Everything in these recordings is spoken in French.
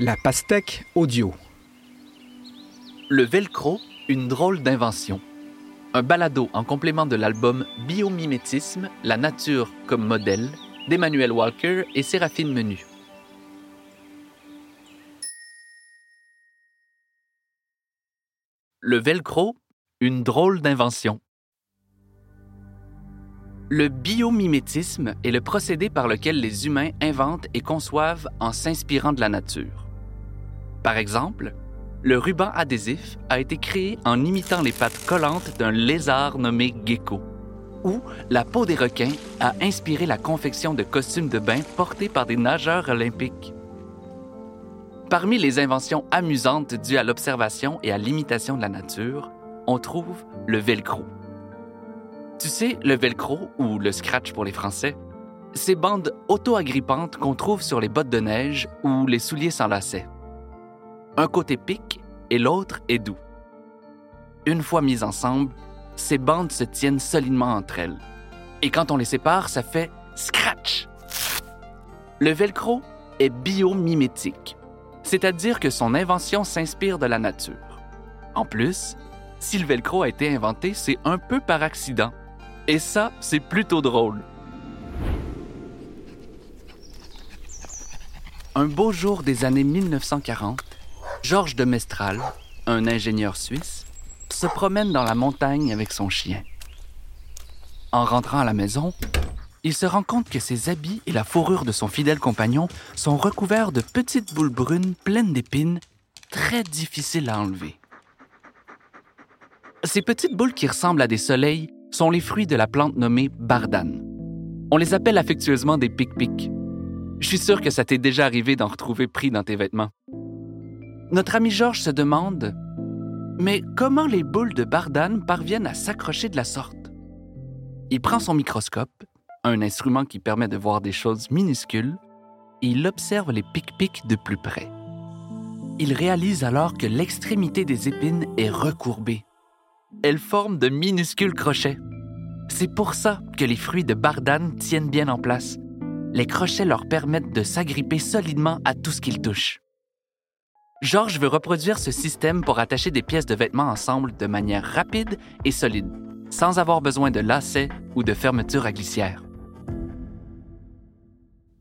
La pastèque audio. Le velcro, une drôle d'invention. Un balado en complément de l'album Biomimétisme, la nature comme modèle d'Emmanuel Walker et Séraphine Menu. Le velcro, une drôle d'invention. Le biomimétisme est le procédé par lequel les humains inventent et conçoivent en s'inspirant de la nature. Par exemple, le ruban adhésif a été créé en imitant les pattes collantes d'un lézard nommé gecko, ou la peau des requins a inspiré la confection de costumes de bain portés par des nageurs olympiques. Parmi les inventions amusantes dues à l'observation et à l'imitation de la nature, on trouve le velcro. Tu sais, le velcro, ou le scratch pour les Français, ces bandes auto-agrippantes qu'on trouve sur les bottes de neige ou les souliers sans lacets. Un côté pique et l'autre est doux. Une fois mises ensemble, ces bandes se tiennent solidement entre elles. Et quand on les sépare, ça fait scratch. Le velcro est biomimétique, c'est-à-dire que son invention s'inspire de la nature. En plus, si le velcro a été inventé, c'est un peu par accident. Et ça, c'est plutôt drôle. Un beau jour des années 1940, Georges de Mestral, un ingénieur suisse, se promène dans la montagne avec son chien. En rentrant à la maison, il se rend compte que ses habits et la fourrure de son fidèle compagnon sont recouverts de petites boules brunes pleines d'épines, très difficiles à enlever. Ces petites boules qui ressemblent à des soleils sont les fruits de la plante nommée bardane. On les appelle affectueusement des pic-pics. Je suis sûr que ça t'est déjà arrivé d'en retrouver pris dans tes vêtements. Notre ami Georges se demande Mais comment les boules de bardane parviennent à s'accrocher de la sorte? Il prend son microscope, un instrument qui permet de voir des choses minuscules, et il observe les pic-pics de plus près. Il réalise alors que l'extrémité des épines est recourbée. Elle forme de minuscules crochets. C'est pour ça que les fruits de bardane tiennent bien en place. Les crochets leur permettent de s'agripper solidement à tout ce qu'ils touchent. Georges veut reproduire ce système pour attacher des pièces de vêtements ensemble de manière rapide et solide, sans avoir besoin de lacets ou de fermeture à glissière.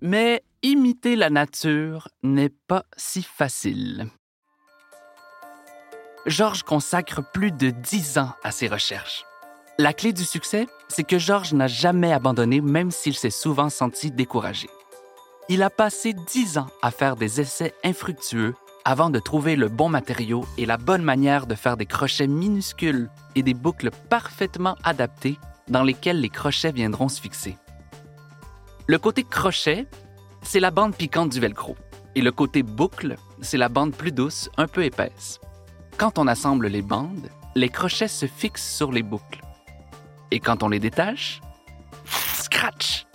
Mais imiter la nature n'est pas si facile. Georges consacre plus de dix ans à ses recherches. La clé du succès, c'est que Georges n'a jamais abandonné même s'il s'est souvent senti découragé. Il a passé dix ans à faire des essais infructueux avant de trouver le bon matériau et la bonne manière de faire des crochets minuscules et des boucles parfaitement adaptées dans lesquelles les crochets viendront se fixer. Le côté crochet, c'est la bande piquante du velcro, et le côté boucle, c'est la bande plus douce, un peu épaisse. Quand on assemble les bandes, les crochets se fixent sur les boucles. Et quand on les détache, scratch!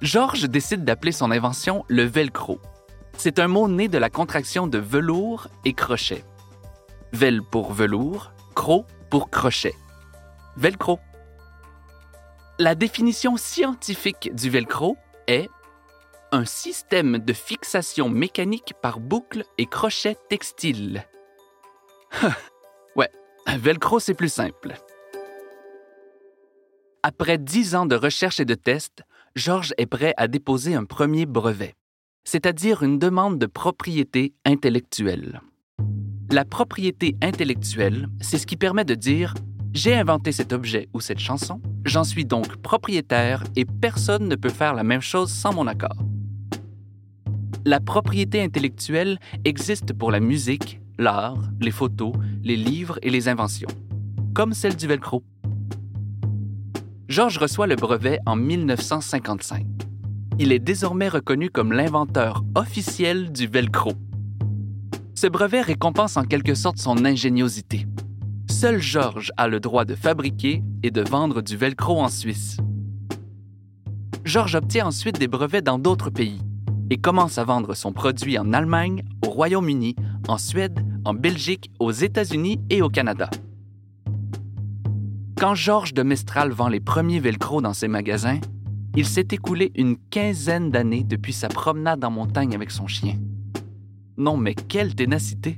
Georges décide d'appeler son invention le velcro. C'est un mot né de la contraction de velours et crochet. Vel pour velours, cro pour crochet. Velcro. La définition scientifique du velcro est un système de fixation mécanique par boucle et crochet textile. ouais, Velcro, c'est plus simple. Après dix ans de recherche et de tests, Georges est prêt à déposer un premier brevet, c'est-à-dire une demande de propriété intellectuelle. La propriété intellectuelle, c'est ce qui permet de dire j'ai inventé cet objet ou cette chanson, j'en suis donc propriétaire et personne ne peut faire la même chose sans mon accord. La propriété intellectuelle existe pour la musique, l'art, les photos, les livres et les inventions, comme celle du velcro. Georges reçoit le brevet en 1955. Il est désormais reconnu comme l'inventeur officiel du velcro. Ce brevet récompense en quelque sorte son ingéniosité. Seul Georges a le droit de fabriquer et de vendre du velcro en Suisse. Georges obtient ensuite des brevets dans d'autres pays et commence à vendre son produit en Allemagne, au Royaume-Uni, en Suède, en Belgique, aux États-Unis et au Canada. Quand Georges de Mestral vend les premiers velcro dans ses magasins, il s'est écoulé une quinzaine d'années depuis sa promenade en montagne avec son chien. Non mais quelle ténacité!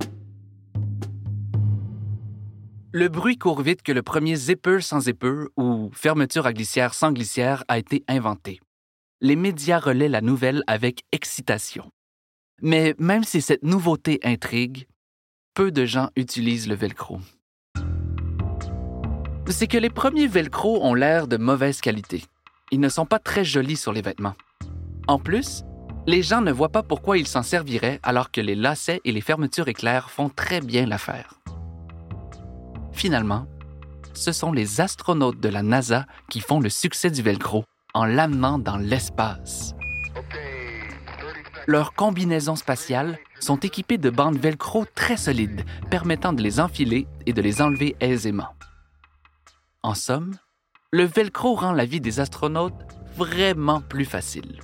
Le bruit court vite que le premier zipper sans zipper ou fermeture à glissière sans glissière a été inventé. Les médias relaient la nouvelle avec excitation. Mais même si cette nouveauté intrigue, peu de gens utilisent le velcro. C'est que les premiers velcro ont l'air de mauvaise qualité. Ils ne sont pas très jolis sur les vêtements. En plus, les gens ne voient pas pourquoi ils s'en serviraient alors que les lacets et les fermetures éclairs font très bien l'affaire. Finalement, ce sont les astronautes de la NASA qui font le succès du Velcro en l'amenant dans l'espace. Leurs combinaisons spatiales sont équipées de bandes Velcro très solides, permettant de les enfiler et de les enlever aisément. En somme, le Velcro rend la vie des astronautes vraiment plus facile.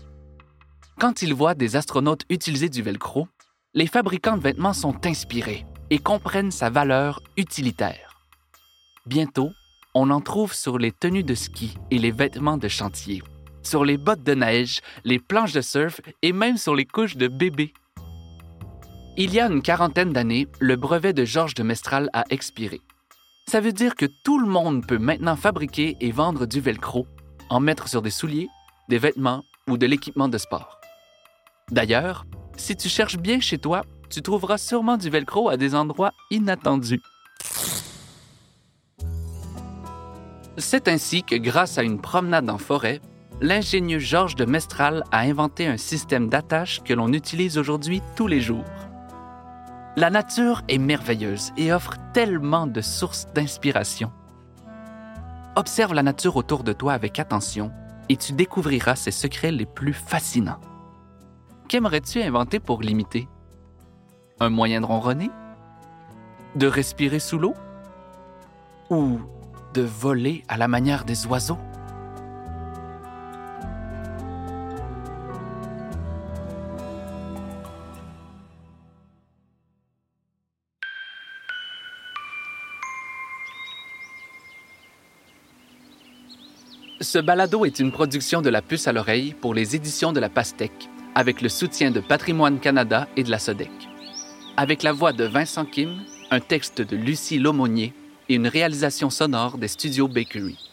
Quand ils voient des astronautes utiliser du Velcro, les fabricants de vêtements sont inspirés et comprennent sa valeur utilitaire. Bientôt, on en trouve sur les tenues de ski et les vêtements de chantier, sur les bottes de neige, les planches de surf et même sur les couches de bébés. Il y a une quarantaine d'années, le brevet de Georges de Mestral a expiré. Ça veut dire que tout le monde peut maintenant fabriquer et vendre du velcro, en mettre sur des souliers, des vêtements ou de l'équipement de sport. D'ailleurs, si tu cherches bien chez toi, tu trouveras sûrement du velcro à des endroits inattendus. C'est ainsi que grâce à une promenade en forêt, l'ingénieux Georges de Mestral a inventé un système d'attache que l'on utilise aujourd'hui tous les jours. La nature est merveilleuse et offre tellement de sources d'inspiration. Observe la nature autour de toi avec attention et tu découvriras ses secrets les plus fascinants. Qu'aimerais-tu inventer pour l'imiter? Un moyen de ronronner? De respirer sous l'eau? Ou de voler à la manière des oiseaux? Ce balado est une production de la puce à l'oreille pour les éditions de la Pastèque, avec le soutien de Patrimoine Canada et de la SODEC. Avec la voix de Vincent Kim, un texte de Lucie Lomonier et une réalisation sonore des studios Bakery.